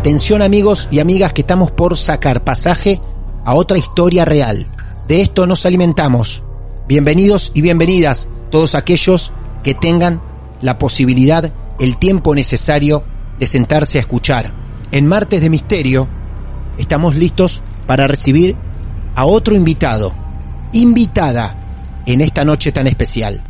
Atención amigos y amigas que estamos por sacar pasaje a otra historia real. De esto nos alimentamos. Bienvenidos y bienvenidas todos aquellos que tengan la posibilidad, el tiempo necesario de sentarse a escuchar. En Martes de Misterio estamos listos para recibir a otro invitado, invitada en esta noche tan especial.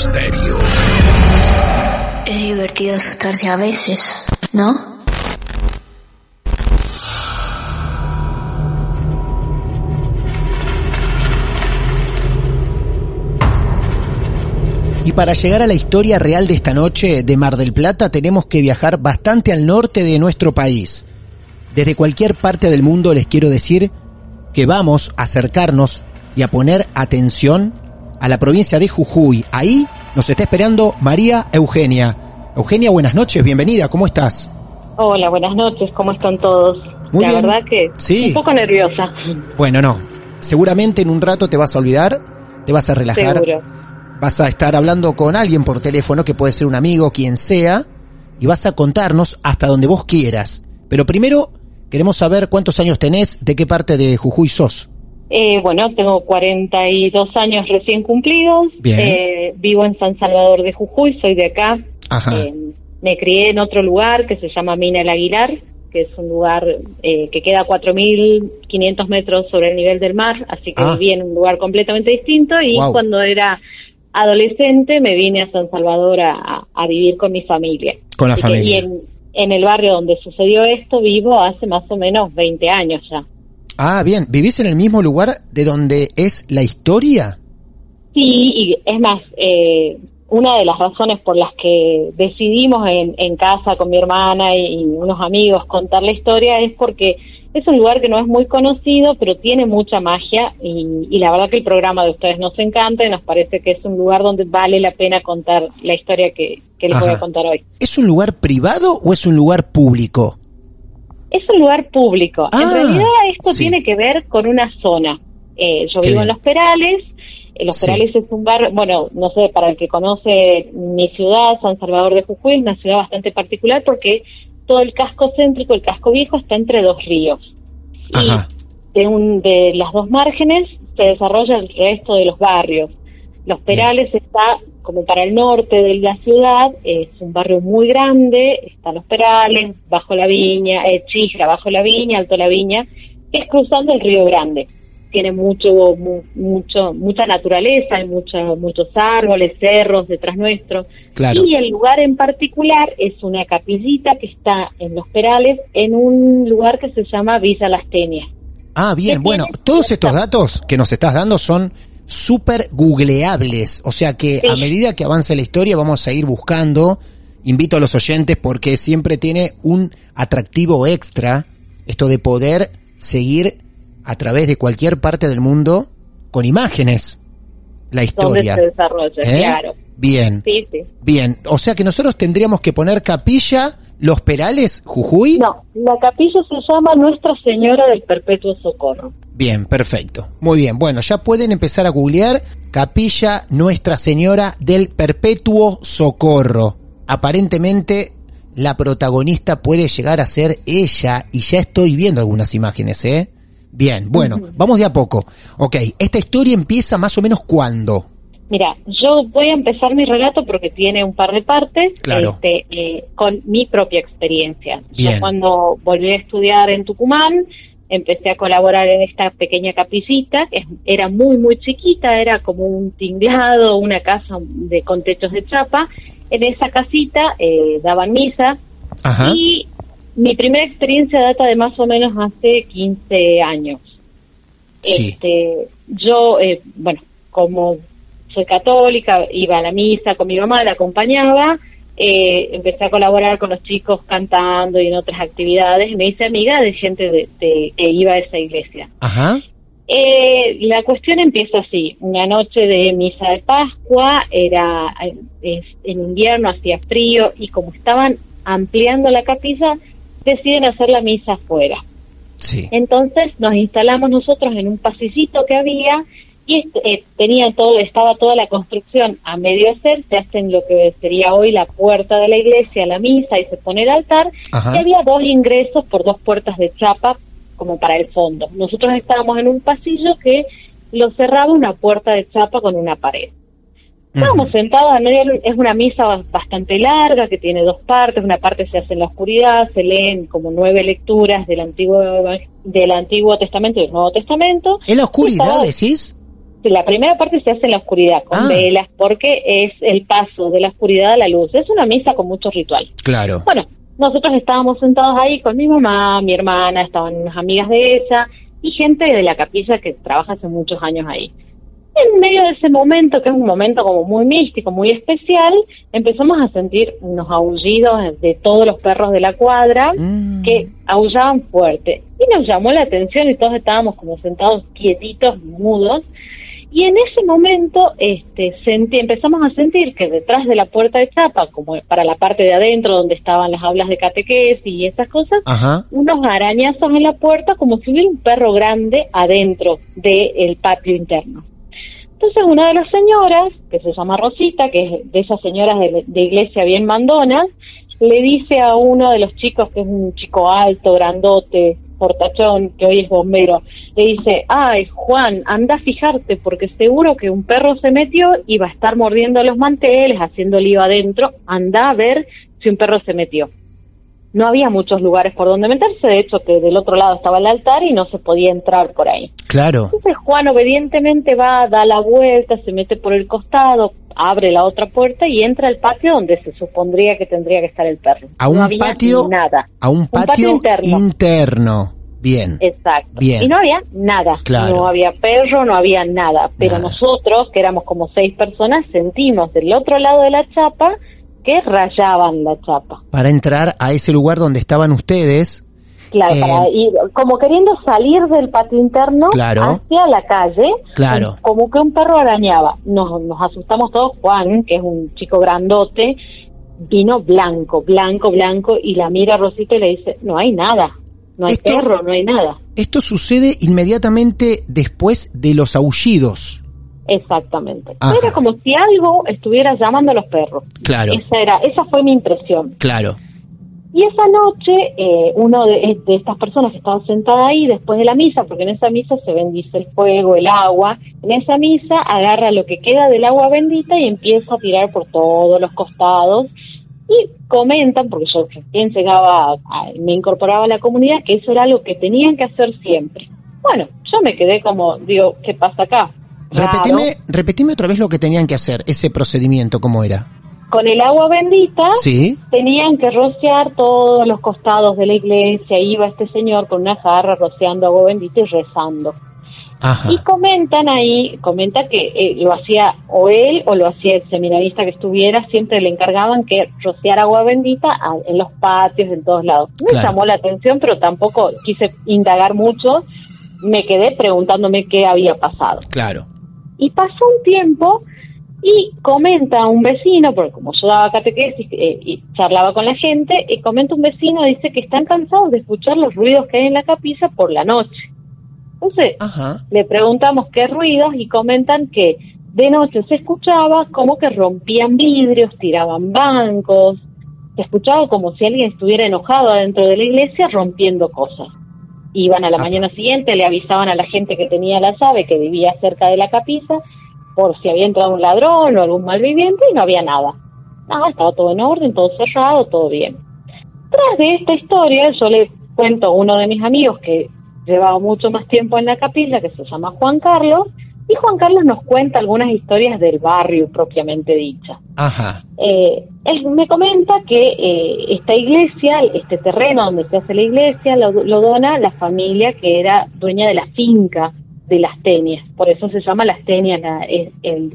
Misterio. Es divertido asustarse a veces, ¿no? Y para llegar a la historia real de esta noche de Mar del Plata tenemos que viajar bastante al norte de nuestro país. Desde cualquier parte del mundo les quiero decir que vamos a acercarnos y a poner atención a la provincia de Jujuy. Ahí nos está esperando María Eugenia. Eugenia, buenas noches, bienvenida, ¿cómo estás? Hola, buenas noches, ¿cómo están todos? Muy la bien. verdad que Sí. un poco nerviosa, Bueno, no, seguramente en un rato te vas a olvidar, te vas a relajar, seguro. vas a estar hablando con alguien por teléfono, que puede ser un amigo, quien sea, y vas a contarnos hasta donde vos quieras. Pero primero queremos saber cuántos años tenés, de qué parte de Jujuy sos. Eh, bueno, tengo 42 años recién cumplidos, Bien. Eh, vivo en San Salvador de Jujuy, soy de acá. Ajá. Eh, me crié en otro lugar que se llama Mina el Aguilar, que es un lugar eh, que queda a 4.500 metros sobre el nivel del mar, así que Ah. viví en un lugar completamente distinto y cuando era adolescente me vine a San Salvador a, a vivir con mi familia. Con la Así que- familia. Y en, en el barrio donde sucedió esto vivo hace más o menos 20 años ya. Ah, bien, ¿vivís en el mismo lugar de donde es la historia? Sí, y es más, eh, una de las razones por las que decidimos en, en casa con mi hermana y, y unos amigos contar la historia es porque es un lugar que no es muy conocido, pero tiene mucha magia y, y la verdad que el programa de ustedes nos encanta y nos parece que es un lugar donde vale la pena contar la historia que, que les voy a contar hoy. ¿Es un lugar privado o es un lugar público? Es un lugar público. Ah, en realidad esto sí. tiene que ver con una zona. Eh, yo Qué vivo bien. en Los Perales. Eh, Los Sí. Perales es un barrio, bueno, no sé, para el que conoce mi ciudad, San Salvador de Jujuy, es una ciudad bastante particular porque todo el casco céntrico, el casco viejo, está entre dos ríos. Ajá. Y de, un, de las dos márgenes se desarrolla el resto de los barrios. Los Perales está como para el norte de la ciudad, es un barrio muy grande, está Los Perales, Bajo la Viña, eh, Chisla, Bajo la Viña, Alto la Viña, es cruzando el Río Grande. Tiene mucho, mu- mucho, mucha naturaleza, hay mucho- muchos árboles, cerros detrás nuestro. Claro. Y el lugar en particular es una capillita que está en Los Perales, en un lugar que se llama Villa Las Tenias. Ah, bien, ¿Qué bueno, todos estos datos que nos estás dando son súper googleables, o sea que Sí. a medida que avance la historia vamos a ir buscando, invito a los oyentes porque siempre tiene un atractivo extra esto de poder seguir a través de cualquier parte del mundo con imágenes. la historia. se desarrolla, ¿Eh? claro. Bien, Sí, sí. bien. O sea que nosotros tendríamos que poner capilla, los perales, Jujuy. No, la capilla se llama Nuestra Señora del Perpetuo Socorro. Bien, perfecto. Muy bien. Bueno, ya pueden empezar a googlear Capilla Nuestra Señora del Perpetuo Socorro. Aparentemente la protagonista puede llegar a ser ella y ya estoy viendo algunas imágenes, ¿eh? Bien, bueno, vamos de a poco. Ok, esta historia empieza más o menos cuándo. Mira, yo voy a empezar mi relato porque tiene un par de partes, Claro. este, eh, con mi propia experiencia. Bien. Yo cuando volví a estudiar en Tucumán, empecé a colaborar en esta pequeña capillita, que era muy, muy chiquita, era como un tinglado, una casa de con techos de chapa. En esa casita eh, daban misa Ajá. y mi primera experiencia data de más o menos hace 15 años. Sí. Este, yo, eh, bueno, como soy católica, iba a la misa con mi mamá, la acompañaba, eh, empecé a colaborar con los chicos cantando y en otras actividades, y me hice amiga de gente de, de- que iba a esa iglesia. Ajá. Eh, la cuestión empieza así, una noche de misa de Pascua, era es- en invierno, hacía frío y como estaban ampliando la capilla, deciden hacer la misa afuera. Sí. Entonces nos instalamos nosotros en un pasillito que había y eh, tenía todo, estaba toda la construcción a medio hacer, se hacen lo que sería hoy la puerta de la iglesia, la misa y se pone el altar Ajá. y había dos ingresos por dos puertas de chapa como para el fondo. Nosotros estábamos en un pasillo que lo cerraba una puerta de chapa con una pared. Estábamos sentados en medio, es una misa ba- bastante larga que tiene dos partes, una parte se hace en la oscuridad, se leen como nueve lecturas del Antiguo del Antiguo Testamento y del Nuevo Testamento. ¿En la oscuridad Estaba- decís? La primera parte se hace en la oscuridad, con Ah. velas, porque es el paso de la oscuridad a la luz. Es una misa con mucho ritual. Claro. Bueno, nosotros estábamos sentados ahí con mi mamá, mi hermana, estaban unas amigas de ella y gente de la capilla que trabaja hace muchos años ahí. En medio de ese momento, que es un momento como muy místico, muy especial, empezamos a sentir unos aullidos de todos los perros de la cuadra Mm. que aullaban fuerte. Y nos llamó la atención y todos estábamos como sentados quietitos, mudos. Y en ese momento este, sentí, empezamos a sentir que detrás de la puerta de chapa, como para la parte de adentro donde estaban las aulas de catequesis y esas cosas, Ajá. unos arañazos en la puerta como si hubiera un perro grande adentro del patio interno. Entonces una de las señoras, que se llama Rosita, que es de esas señoras de, de iglesia bien mandonas, le dice a uno de los chicos, que es un chico alto, grandote, portachón, que hoy es bombero, le dice, ay Juan, anda a fijarte porque seguro que un perro se metió y va a estar mordiendo los manteles, haciendo lío adentro, anda a ver si un perro se metió no había muchos lugares por donde meterse, de hecho que del otro lado estaba el altar y no se podía entrar por ahí. Claro. Entonces Juan obedientemente va, da la vuelta, se mete por el costado, abre la otra puerta y entra al patio donde se supondría que tendría que estar el perro. A un no había patio. nada. A un patio, interno. interno. Bien. Exacto. Bien. Y no había nada. Claro. No había perro, no había nada. Pero Nada. nosotros, que éramos como seis personas, sentimos del otro lado de la chapa que rayaban la chapa. Para entrar a ese lugar donde estaban ustedes. Claro, Eh, para ir, como queriendo salir del patio interno Claro. hacia la calle, Claro. como que un perro arañaba. Nos, nos asustamos todos. Juan, que es un chico grandote, vino blanco, blanco, blanco, y la mira a Rosita y le dice, no hay nada, no hay Esto- perro, no hay nada. Esto sucede inmediatamente después de los aullidos. Exactamente. Ajá. Era como si algo estuviera llamando a los perros. Claro. Esa, era, esa fue mi impresión. Claro. Y esa noche, eh, uno de, de estas personas que estaba sentada ahí después de la misa, porque en esa misa se bendice el fuego, el agua, en esa misa agarra lo que queda del agua bendita y empieza a tirar por todos los costados y comentan, porque yo recién llegaba, a- me incorporaba a la comunidad, que eso era algo que tenían que hacer siempre. Bueno, yo me quedé como, digo, ¿qué pasa acá? Raro. Repetime, repetime otra vez lo que tenían que hacer, ese procedimiento, ¿cómo era? Con el agua bendita Sí. tenían que rociar todos los costados de la iglesia. Iba este señor con una jarra rociando agua bendita y rezando. Ajá. Y comentan ahí, comenta que eh, lo hacía o él o lo hacía el seminarista que estuviera, siempre le encargaban que rociar agua bendita a- en los patios, en todos lados. Me Claro. llamó la atención, pero tampoco quise indagar mucho. Me quedé preguntándome qué había pasado. Claro. Y pasó un tiempo y comenta un vecino, porque como yo daba catequesis eh, y charlaba con la gente, y comenta un vecino, dice que están cansados de escuchar los ruidos que hay en la capilla por la noche. Entonces, le preguntamos qué ruidos y comentan que de noche se escuchaba como que rompían vidrios, tiraban bancos, se escuchaba como si alguien estuviera enojado adentro de la iglesia rompiendo cosas. Iban a la mañana siguiente, le avisaban a la gente que tenía la llave, que vivía cerca de la capilla, por si había entrado un ladrón o algún malviviente y no había nada. Nada, estaba todo en orden, todo cerrado, todo bien. Tras de esta historia, yo le cuento a uno de mis amigos que llevaba mucho más tiempo en la capilla, que se llama Juan Carlos, y Juan Carlos nos cuenta algunas historias del barrio propiamente dicha. Ajá. Eh, él me comenta que eh, esta iglesia, este terreno donde se hace la iglesia, lo, dona la familia que era dueña de la finca de las tenias, por eso se llama las tenias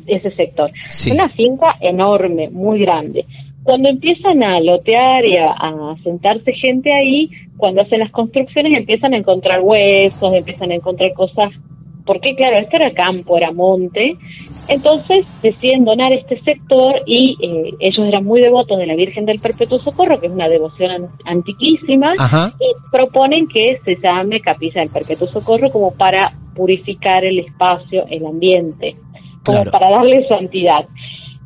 ese sector. Una finca enorme, muy grande. Cuando empiezan a lotear y a, sentarse gente ahí, cuando hacen las construcciones empiezan a encontrar huesos, empiezan a encontrar cosas porque claro, esto era campo, era monte, entonces deciden donar este sector y eh, ellos eran muy devotos de la Virgen del Perpetuo Socorro, que es una devoción antiquísima, y proponen que se llame Capilla del Perpetuo Socorro como para purificar el espacio, el ambiente, como para darle santidad.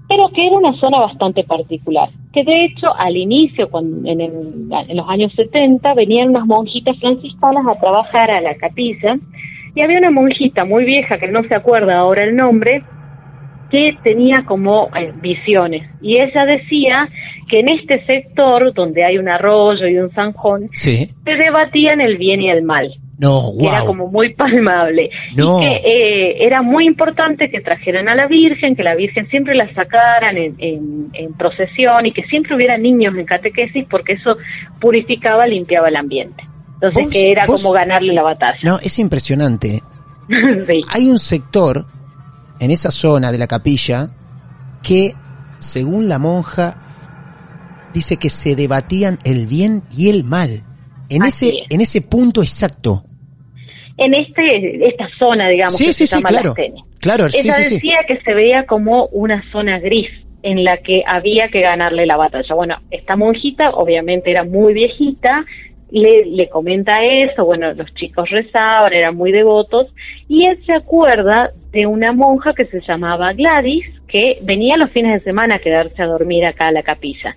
Pero que era una zona bastante particular, que de hecho al inicio, cuando, en, en los años 70, venían unas monjitas franciscanas a trabajar a la capilla, y había una monjita muy vieja, que no se acuerda ahora el nombre, que tenía como eh, visiones. Y ella decía que en este sector, donde hay un arroyo y un zanjón, se debatían el bien y el mal. No, Era como muy palmable. Y que eh, era muy importante que trajeran a la Virgen, que la Virgen siempre la sacaran en, en procesión y que siempre hubiera niños en catequesis porque eso purificaba, limpiaba el ambiente. Entonces, que era como ganarle la batalla. No, es impresionante. Hay un sector en esa zona de la capilla que, según la monja, dice que se debatían el bien y el mal. En ese, en ese punto exacto. En este, esta zona, digamos, que se llama claro. Claro, Ella decía que se veía como una zona gris en la que había que ganarle la batalla. Bueno, esta monjita obviamente era muy viejita, le, le comenta eso, bueno, los chicos rezaban, eran muy devotos, y él se acuerda de una monja que se llamaba Gladys, que venía los fines de semana a quedarse a dormir acá a la capilla.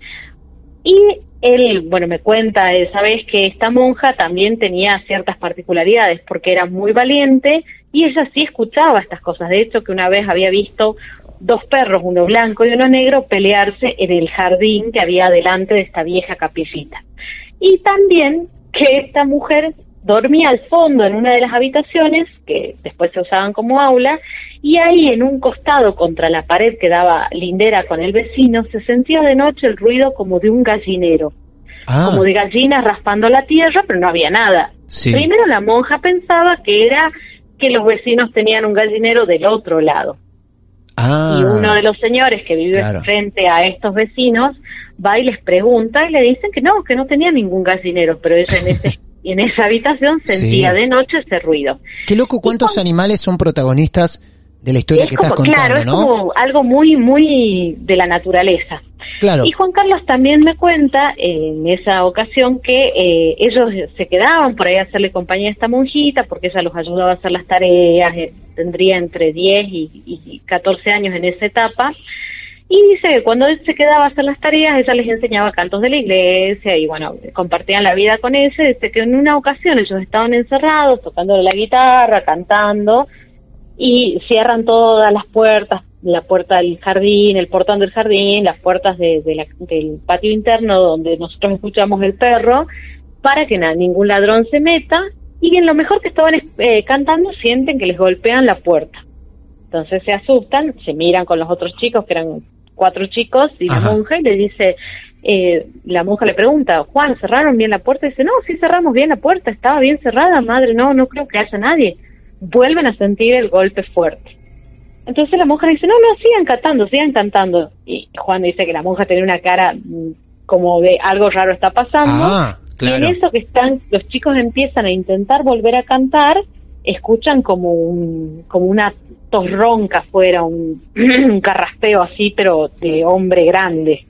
Y él, bueno, me cuenta esa vez que esta monja también tenía ciertas particularidades, porque era muy valiente y ella sí escuchaba estas cosas. De hecho, que una vez había visto dos perros, uno blanco y uno negro, pelearse en el jardín que había delante de esta vieja capillita y también que esta mujer dormía al fondo en una de las habitaciones que después se usaban como aula y ahí en un costado contra la pared que daba lindera con el vecino se sentía de noche el ruido como de un gallinero. Ah. como de gallinas raspando la tierra pero no había nada. Primero la monja pensaba que era que los vecinos tenían un gallinero del otro lado. Ah. y uno de los señores que vive frente a estos vecinos va y les pregunta y le dicen que no, que no tenía ningún gallinero, pero ella en ese en esa habitación sentía de noche ese ruido. Qué loco cuántos animales son protagonistas de la historia que estás contando, claro, es como algo muy muy de la naturaleza. Claro. Y Juan Carlos también me cuenta en esa ocasión que eh, ellos se quedaban por ahí a hacerle compañía a esta monjita porque ella los ayudaba a hacer las tareas, eh, tendría entre 10 y, y 14 años en esa etapa y dice que cuando él se quedaba a hacer las tareas, ella les enseñaba cantos de la iglesia y bueno, compartían la vida con ella. Dice que en una ocasión ellos estaban encerrados, tocando la guitarra, cantando, y cierran todas las puertas, la puerta del jardín, el portón del jardín, las puertas de, del patio interno donde nosotros escuchamos el perro, para que nada, ningún ladrón se meta. Y en lo mejor que estaban eh, cantando, sienten que les golpean la puerta. Entonces se asustan, se miran con los otros chicos que eran cuatro chicos y la monja y le dice, eh, la monja le pregunta, Juan, ¿cerraron bien la puerta? Y dice, no, sí cerramos bien la puerta, estaba bien cerrada, madre, no, no creo que haya nadie. Vuelven a sentir el golpe fuerte. Entonces la monja le dice, no, no, sigan cantando, sigan cantando. Y Juan dice que la monja tenía una cara mm, como de algo raro está pasando. Ah, y en eso que están, los chicos empiezan a intentar volver a cantar escuchan como un, como una tos ronca afuera, un, un carraspeo así, pero de hombre grande.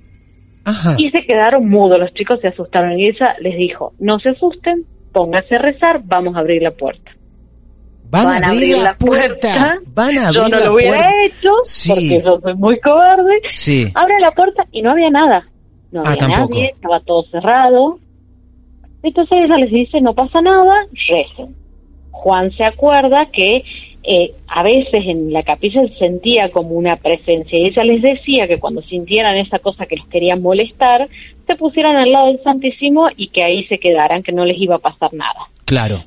Ajá. Y se quedaron mudos, los chicos se asustaron y ella les dijo, no se asusten, pónganse a rezar, vamos a abrir la puerta. Van, a abrir, la, puerta. Van a abrir yo no la lo hubiera puerta. hecho Sí. porque yo soy muy cobarde. Sí. Abre la puerta y no había nada. No Ah, había nadie, estaba todo cerrado. Entonces ella les dice, no pasa nada, recen. Juan se acuerda que eh, a veces en la capilla se sentía como una presencia y ella les decía que cuando sintieran esa cosa que los querían molestar, se pusieran al lado del Santísimo y que ahí se quedaran, que no les iba a pasar nada Claro.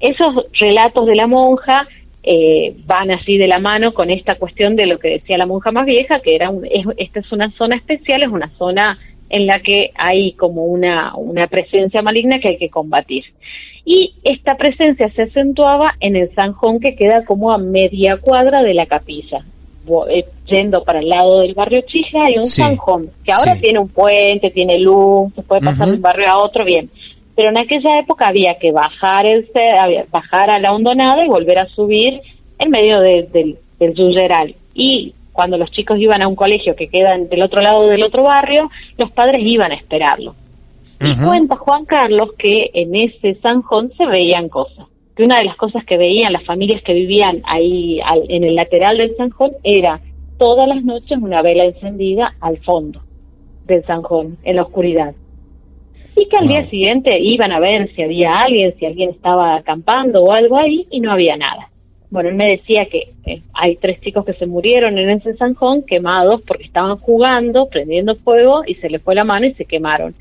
esos relatos de la monja eh, van así de la mano con esta cuestión de lo que decía la monja más vieja, que era un, es- esta es una zona especial, es una zona en la que hay como una, una presencia maligna que hay que combatir. Y esta presencia se acentuaba en el zanjón que queda como a media cuadra de la capilla. Eh, Yendo para el lado del barrio Chija hay un Sí, zanjón que ahora sí. tiene un puente, tiene luz, se puede pasar de un barrio a otro, bien pero en aquella época había que bajar el había- bajar a la hondonada y volver a subir en medio de- del, del Yuyeral. Y cuando los chicos iban a un colegio que queda del otro lado del otro barrio, los padres iban a esperarlo. Y cuenta Juan Carlos que en ese zanjón se veían cosas. Que una de las cosas que veían las familias que vivían ahí al- en el lateral del zanjón era todas las noches una vela encendida al fondo del zanjón, en la oscuridad y que al Wow. día siguiente iban a ver si había alguien, si alguien estaba acampando o algo ahí y no había nada. Bueno, él me decía que eh, hay tres chicos que se murieron en ese zanjón quemados porque estaban jugando, prendiendo fuego y se les fue la mano y se quemaron.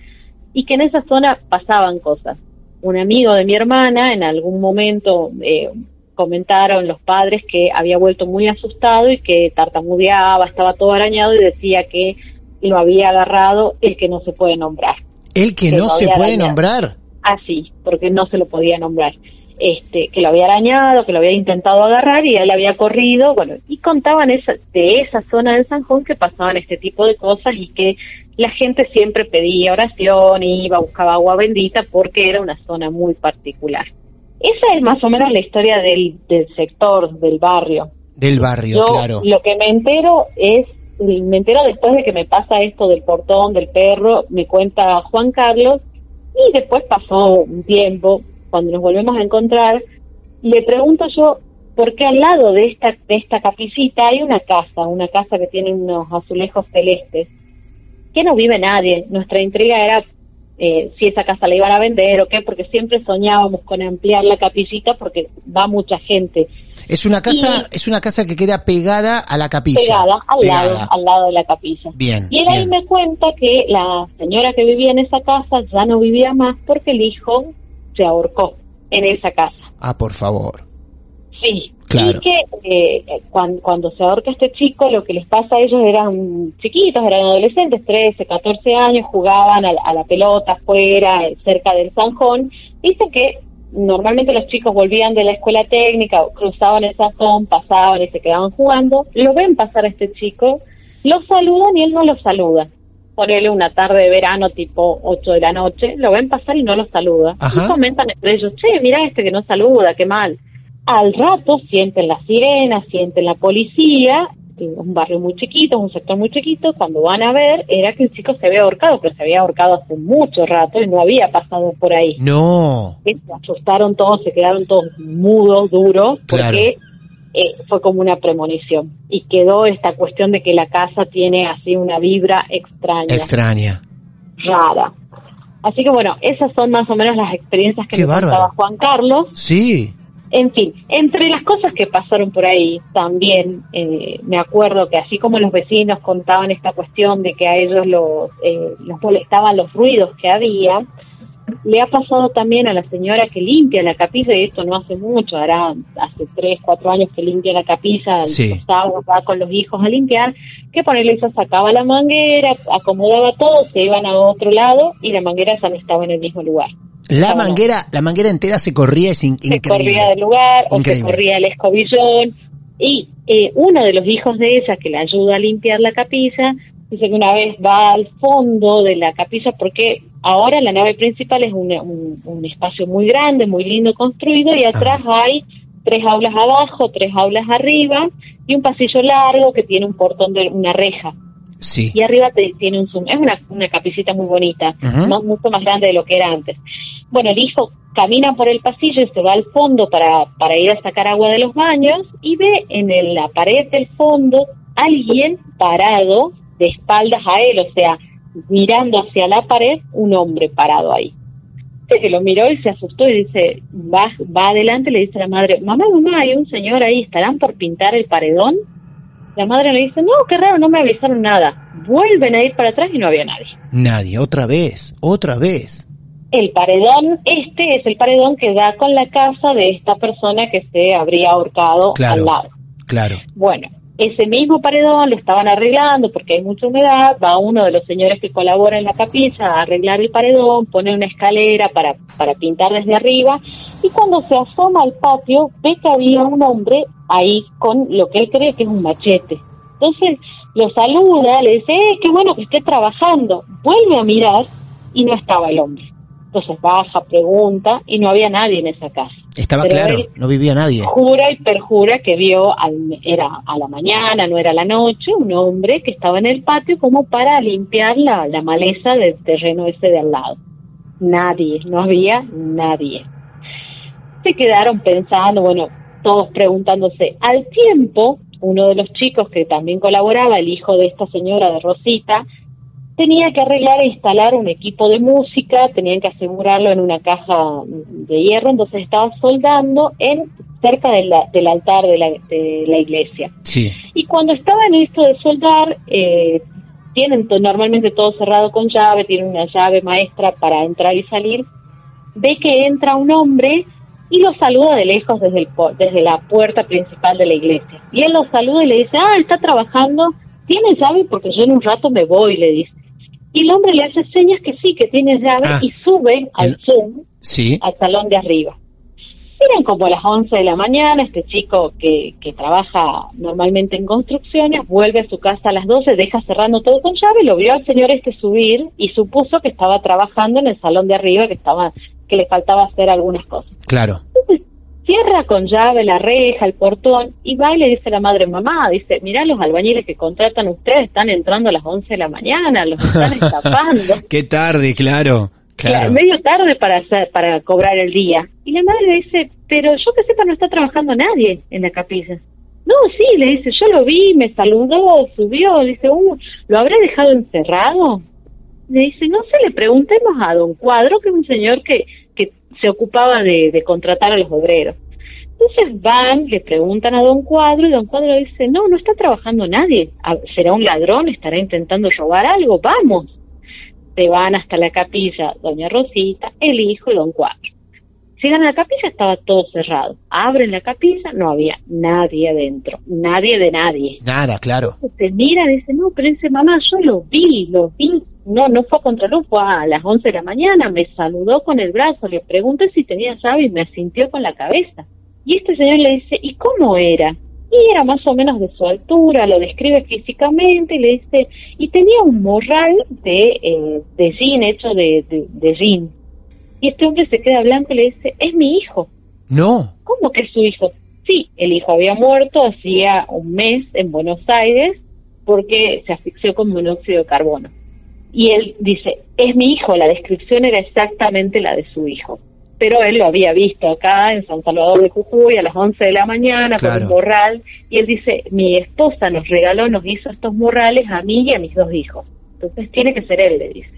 Y que en esa zona pasaban cosas. Un amigo de mi hermana en algún momento eh, comentaron los padres que había vuelto muy asustado y que tartamudeaba, estaba todo arañado y decía que lo había agarrado el que no se puede nombrar El que que no se puede dañado. nombrar. así, porque no se lo podía nombrar. Este, que lo había arañado, que lo había intentado agarrar y él había corrido, bueno, y contaban esa, de esa zona del Sanjón que pasaban este tipo de cosas y que la gente siempre pedía oración, iba, buscaba agua bendita porque era una zona muy particular. Esa es más o menos la historia del, del sector, del barrio. Del barrio, Yo claro. lo que me entero es, me entero después de que me pasa esto del portón, del perro, me cuenta Juan Carlos, y después pasó un tiempo, cuando nos volvemos a encontrar, le pregunto yo, ¿por qué al lado de esta, de esta capillita hay una casa, una casa que tiene unos azulejos celestes, que no vive nadie? Nuestra intriga era eh, si esa casa la iban a vender o qué, porque siempre soñábamos con ampliar la capillita porque va mucha gente Es una casa, es una casa que queda pegada a la capilla. pegada al Pegada. lado, al lado de la capilla. Bien, Y él ahí me cuenta que la señora que vivía en esa casa ya no vivía más porque el hijo se ahorcó en esa casa. Ah, por favor. Sí. Claro. Y que eh, cuando, cuando se ahorca este chico, lo que les pasa a ellos eran chiquitos, eran adolescentes, 13, 14 años, jugaban a, la- a la pelota afuera, eh, cerca del Sanjón. Dicen que normalmente los chicos volvían de la escuela técnica, cruzaban el Sanjón, pasaban y se quedaban jugando. Lo ven pasar a este chico, lo saludan y él no lo saluda. Ponele una tarde de verano tipo 8 de la noche, lo ven pasar y no lo saluda. Ajá. Y comentan entre ellos, che, mira este que no saluda, qué mal. Al rato sienten las sirenas, sienten la policía, es un barrio muy chiquito, es un sector muy chiquito, cuando van a ver era que el chico se había ahorcado, pero se había ahorcado hace mucho rato y no había pasado por ahí. No. Se asustaron todos, se quedaron todos mudos, duros, Claro. porque eh, fue como una premonición. Y quedó esta cuestión de que la casa tiene así una vibra extraña, Extraña. rara. Así que bueno, esas son más o menos las experiencias que Qué me bárbaro. contaba Juan Carlos. Sí. En fin, entre las cosas que pasaron por ahí, también eh, me acuerdo que así como los vecinos contaban esta cuestión de que a ellos los, eh, los molestaban los ruidos que había, le ha pasado también a la señora que limpia la capilla, y esto no hace mucho, hará hace tres, cuatro años que limpia la capilla, Sí. sábados va con los hijos a limpiar, que ponerle eso sacaba la manguera, acomodaba todo, se iban a otro lado y la manguera ya no estaba en el mismo lugar. La Estaba- manguera, la manguera entera se corría, es in- se increíble. corría del lugar o se corría el escobillón. Y eh, uno de los hijos de ella que la ayuda a limpiar la capilla dice que una vez va al fondo de la capilla porque ahora la nave principal es una- un, un espacio muy grande, muy lindo construido y atrás hay tres aulas abajo, tres aulas arriba y un pasillo largo que tiene un portón de una reja. Sí. Y arriba te- tiene un zoom. Es una, una capicita muy bonita, no mucho más grande de lo que era antes. Bueno, el hijo camina por el pasillo y se va al fondo para, para ir a sacar agua de los baños y ve en el- la pared del fondo alguien parado de espaldas a él, o sea, mirando hacia la pared, un hombre parado ahí. Dice que lo miró y se asustó y dice, va, va adelante le dice a la madre, mamá, mamá, hay un señor ahí, ¿estarán por pintar el paredón? La madre le dice, no, qué raro, no me avisaron nada. Vuelven a ir para atrás y no había nadie. Nadie, otra vez, otra vez. El paredón, este es el paredón que da con la casa de esta persona que se habría ahorcado Claro. al lado. Claro. Bueno, ese mismo paredón lo estaban arreglando porque hay mucha humedad, va uno de los señores que colabora en la capilla a arreglar el paredón, pone una escalera para, para pintar desde arriba y cuando se asoma al patio ve que había un hombre ahí con lo que él cree que es un machete. Entonces lo saluda, le dice, eh, qué bueno que esté trabajando. Vuelve a mirar y no estaba el hombre. Entonces baja, pregunta y no había nadie en esa casa. Estaba Pero claro, no vivía nadie. Jura y perjura que vio, al- era a la mañana, no era a la noche, un hombre que estaba en el patio como para limpiar la, la maleza del terreno ese de al lado. Nadie, no había nadie. Se quedaron pensando, bueno, todos preguntándose. Al tiempo, uno de los chicos que también colaboraba, el hijo de esta señora de Rosita, tenía que arreglar e instalar un equipo de música, tenían que asegurarlo en una caja de hierro, entonces estaba soldando en cerca de la- del altar de la, de la iglesia. Sí. Y cuando estaba en esto de soldar, eh, tienen normalmente todo cerrado con llave, tienen una llave maestra para entrar y salir, ve que entra un hombre y lo saluda de lejos desde, el, po- desde la puerta principal de la iglesia. Y él lo saluda y le dice, ah, está trabajando, tiene llave porque yo en un rato me voy, le dice. Y el hombre le hace señas que sí, que tiene llave Ah. y sube al El- Zoom Sí. al salón de arriba. Eran como las 11 de la mañana, este chico que, que trabaja normalmente en construcciones, vuelve a su casa a las 12, deja cerrando todo con llave, lo vio al señor este subir y supuso que estaba trabajando en el salón de arriba, que estaba que le faltaba hacer algunas cosas. Claro. Cierra con llave la reja, el portón, y va y le dice a la madre, mamá, dice, mirá los albañiles que contratan ustedes, están entrando a las 11 de la mañana, los están estafando. Qué tarde, claro. Claro. Medio tarde para hacer, para cobrar el día. Y la madre le dice, pero yo que sepa no está trabajando nadie en la capilla. No, sí, le dice, yo lo vi, me saludó, subió, dice, uh, ¿lo habré dejado encerrado? Le dice, no sé, le preguntemos a don Cuadro, que es un señor que, que se ocupaba de, de contratar a los obreros. Entonces van, le preguntan a don Cuadro y don Cuadro dice, no, no está trabajando nadie. Ah, ¿Será un ladrón? ¿Estará intentando robar algo? Vamos se van hasta la capilla doña Rosita, el hijo y don Cuadro. Llegan a la capilla, estaba todo cerrado. Abren la capilla, no había nadie adentro, nadie de nadie. Nada, claro. Se mira y dice, no, pero dice, mamá, yo lo vi, lo vi. No, no fue a contraluz, fue a las 11 de la mañana, me saludó con el brazo, le pregunté si tenía llave y me asintió con la cabeza. Y este señor le dice, ¿y cómo era? Y era más o menos de su altura, lo describe físicamente y le dice, y tenía un morral de, eh, de jean hecho de, de, de jean. Y este hombre se queda blanco y le dice, es mi hijo. No. ¿Cómo que es su hijo? Sí, el hijo había muerto hacía un mes en Buenos Aires porque se asfixió con monóxido de carbono. Y él dice, es mi hijo, la descripción era exactamente la de su hijo. Pero él lo había visto acá en San Salvador de Jujuy a las 11 de la mañana Claro. con un morral. Y él dice, mi esposa nos regaló, nos hizo estos morrales a mí y a mis dos hijos. Entonces tiene que ser él, le dice.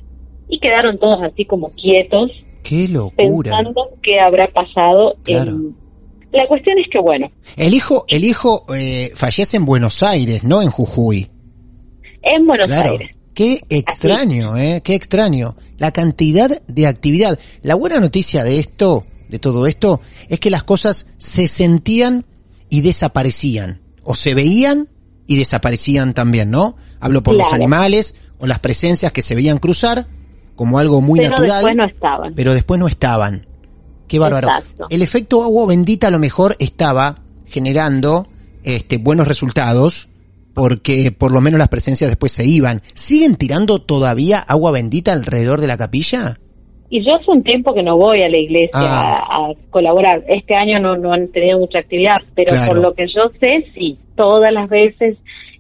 Y quedaron todos así como quietos, Qué locura. pensando qué habrá pasado. Claro. en- La cuestión es que, bueno, El hijo, el hijo eh, fallece en Buenos Aires, no en Jujuy. en Buenos Claro. Aires. Qué extraño, ¿eh? Qué extraño. La cantidad de actividad. La buena noticia de esto, de todo esto, es que las cosas se sentían y desaparecían. O se veían y desaparecían también, ¿no? Hablo por los animales o las presencias que se veían cruzar como algo muy pero natural. después no estaban. pero después no estaban. Qué bárbaro. Exacto. El efecto agua bendita a lo mejor estaba generando este, buenos resultados porque por lo menos las presencias después se iban. ¿Siguen tirando todavía agua bendita alrededor de la capilla? Y yo hace un tiempo que no voy a la iglesia Ah. a, a colaborar. Este año no, no han tenido mucha actividad, pero Claro. por lo que yo sé, sí, todas las veces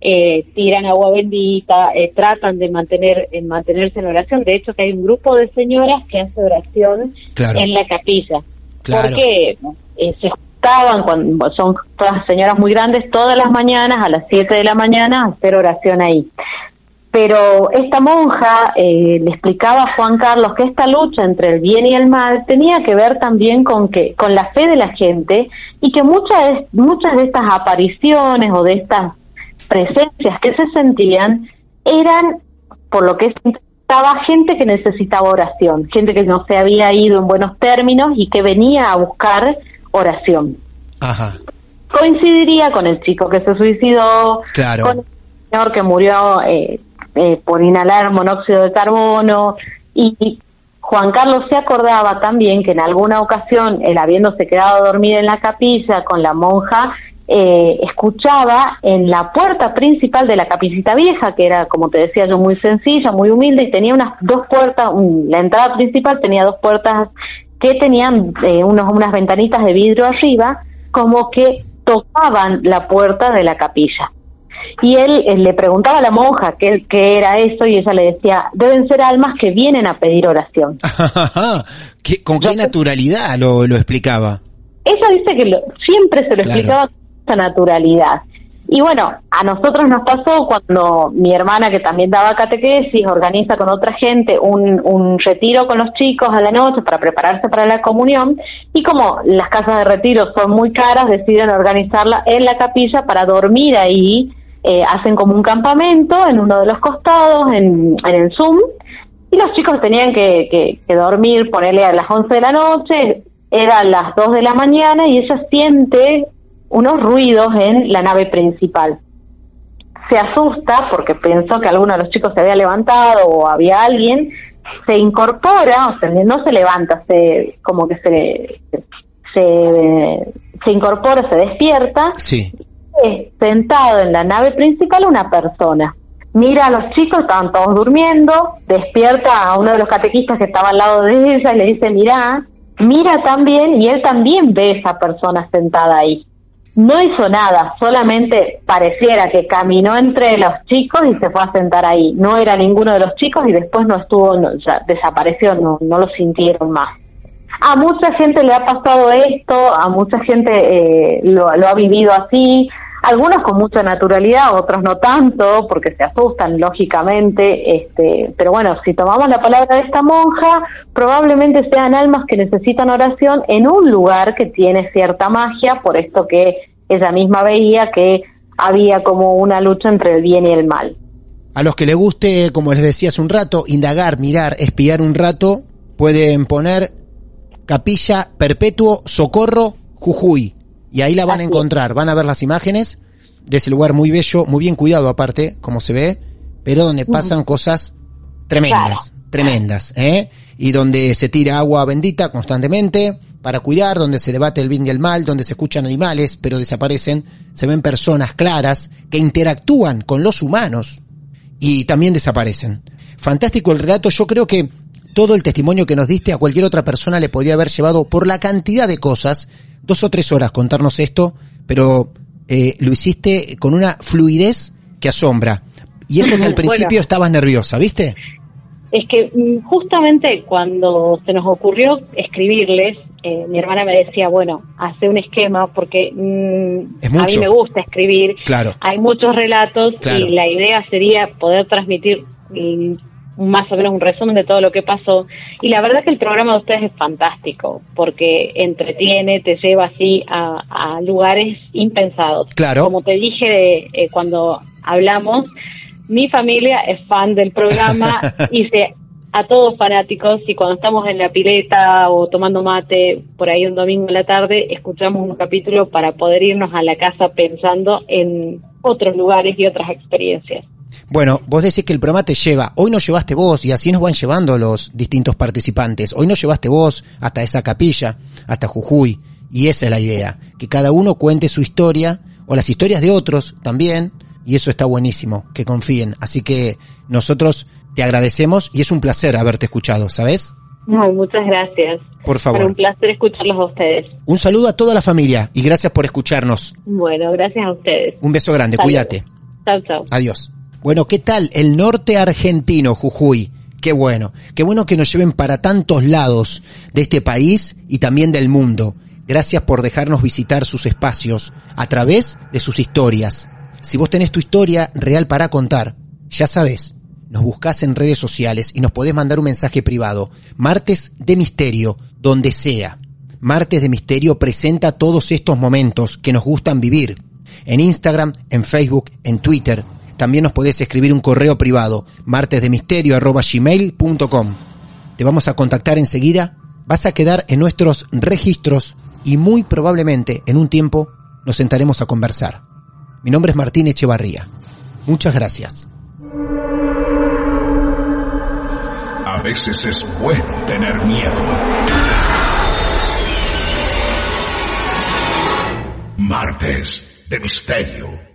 eh, tiran agua bendita, eh, tratan de mantener en mantenerse en oración. De hecho, que hay un grupo de señoras que hace oración Claro. en la capilla. Claro. Porque eh, se juntaban, cuando son todas señoras muy grandes, todas las mañanas a las 7 de la mañana a hacer oración ahí. Pero esta monja eh, le explicaba a Juan Carlos que esta lucha entre el bien y el mal tenía que ver también con que con la fe de la gente y que muchas muchas de estas apariciones o de estas presencias que se sentían eran por lo que estaba gente que necesitaba oración, gente que no se había ido en buenos términos y que venía a buscar oración. Ajá. Coincidiría con el chico que se suicidó, Claro. con el señor que murió eh, eh, por inhalar monóxido de carbono y, y Juan Carlos se acordaba también que en alguna ocasión, él habiéndose quedado a dormir en la capilla con la monja, eh, escuchaba en la puerta principal de la capillita vieja, que era, como te decía yo, muy sencilla, muy humilde, y tenía unas dos puertas, un- la entrada principal tenía dos puertas que tenían eh, unos, unas ventanitas de vidrio arriba, como que tocaban la puerta de la capilla. Y él, le preguntaba a la monja qué, qué era eso y ella le decía, deben ser almas que vienen a pedir oración. ¿Qué- ¿Con qué naturalidad lo, lo explicaba? Ella dice que lo- siempre se lo Claro. explicaba esa naturalidad. Y bueno, a nosotros nos pasó cuando mi hermana, que también daba catequesis, organiza con otra gente un, un retiro con los chicos a la noche para prepararse para la comunión. Y como las casas de retiro son muy caras, deciden organizarla en la capilla para dormir ahí. Eh, hacen como un campamento en uno de los costados, en, en el Zoom. Y los chicos tenían que, que- dormir, ponerle a las 11 de la noche, eran las 2 de la mañana y ella siente unos ruidos en la nave principal. Se asusta porque pensó que alguno de los chicos se había levantado o había alguien, se incorpora, o sea, no se levanta, se como que se, se, se incorpora, se despierta Sí. eh, sentado en la nave principal una persona. Mira a los chicos, estaban todos durmiendo, despierta a uno de los catequistas que estaba al lado de ella y le dice, mira, mira también, y él también ve a esa persona sentada ahí. No hizo nada, solamente pareciera que caminó entre los chicos y se fue a sentar ahí. No era ninguno de los chicos y después no estuvo, no, ya desapareció, no, no lo sintieron más. A mucha gente le ha pasado esto, a mucha gente eh, lo, lo ha vivido así, algunos con mucha naturalidad, otros no tanto, porque se asustan, lógicamente, este, pero bueno, si tomamos la palabra de esta monja, probablemente sean almas que necesitan oración en un lugar que tiene cierta magia, por esto que ella misma veía que había como una lucha entre el bien y el mal. A los que les guste, como les decía hace un rato, indagar, mirar, espiar un rato, pueden poner Capilla Perpetuo Socorro Jujuy. Y ahí la van a encontrar. Van a ver las imágenes de ese lugar muy bello, muy bien cuidado aparte, como se ve, pero donde pasan cosas tremendas, tremendas, ¿eh? Y donde se tira agua bendita constantemente para cuidar, donde se debate el bien y el mal, donde se escuchan animales, pero desaparecen, se ven personas claras que interactúan con los humanos y también desaparecen. Fantástico el relato, yo creo que todo el testimonio que nos diste a cualquier otra persona le podía haber llevado por la cantidad de cosas, dos o tres horas contarnos esto, pero eh, lo hiciste con una fluidez que asombra. Y eso que al Bueno. principio estabas nerviosa, ¿viste? Es que mm, justamente cuando se nos ocurrió escribirles, eh, mi hermana me decía, bueno, hace un esquema porque mm, Es a mí me gusta escribir, Claro. hay muchos relatos Claro. y la idea sería poder transmitir mm, más o menos un resumen de todo lo que pasó. Y la verdad que el programa de ustedes es fantástico porque entretiene, te lleva así a, a lugares impensados. Claro. Como te dije eh, cuando hablamos, mi familia es fan del programa y se a todos fanáticos y cuando estamos en la pileta o tomando mate por ahí un domingo en la tarde escuchamos un capítulo para poder irnos a la casa pensando en otros lugares y otras experiencias. Bueno, vos decís que el programa te lleva. Hoy no llevaste vos y así nos van llevando los distintos participantes. Hoy no llevaste vos hasta esa capilla, hasta Jujuy. Y esa es la idea. Que cada uno cuente su historia o las historias de otros también. Y eso está buenísimo, que confíen. Así que nosotros te agradecemos y es un placer haberte escuchado, ¿sabes? No, muchas gracias. Por favor. Fue un placer escucharlos a ustedes. Un saludo a toda la familia y gracias por escucharnos. Bueno, gracias a ustedes. Un beso grande, cuídate. Chao, chao. Adiós. Bueno, ¿qué tal? El norte argentino, Jujuy. Qué bueno. Qué bueno que nos lleven para tantos lados de este país y también del mundo. Gracias por dejarnos visitar sus espacios a través de sus historias. Si vos tenés tu historia real para contar, ya sabés, nos buscás en redes sociales y nos podés mandar un mensaje privado. Martes de Misterio, donde sea. Martes de Misterio presenta todos estos momentos que nos gustan vivir. En Instagram, en Facebook, en Twitter. También nos podés escribir un correo privado, martesdemisterio.gmail.com. Te vamos a contactar enseguida, vas a quedar en nuestros registros y muy probablemente en un tiempo nos sentaremos a conversar. Mi nombre es Martín Echevarría. Muchas gracias. A veces es bueno tener miedo. Martes de Misterio.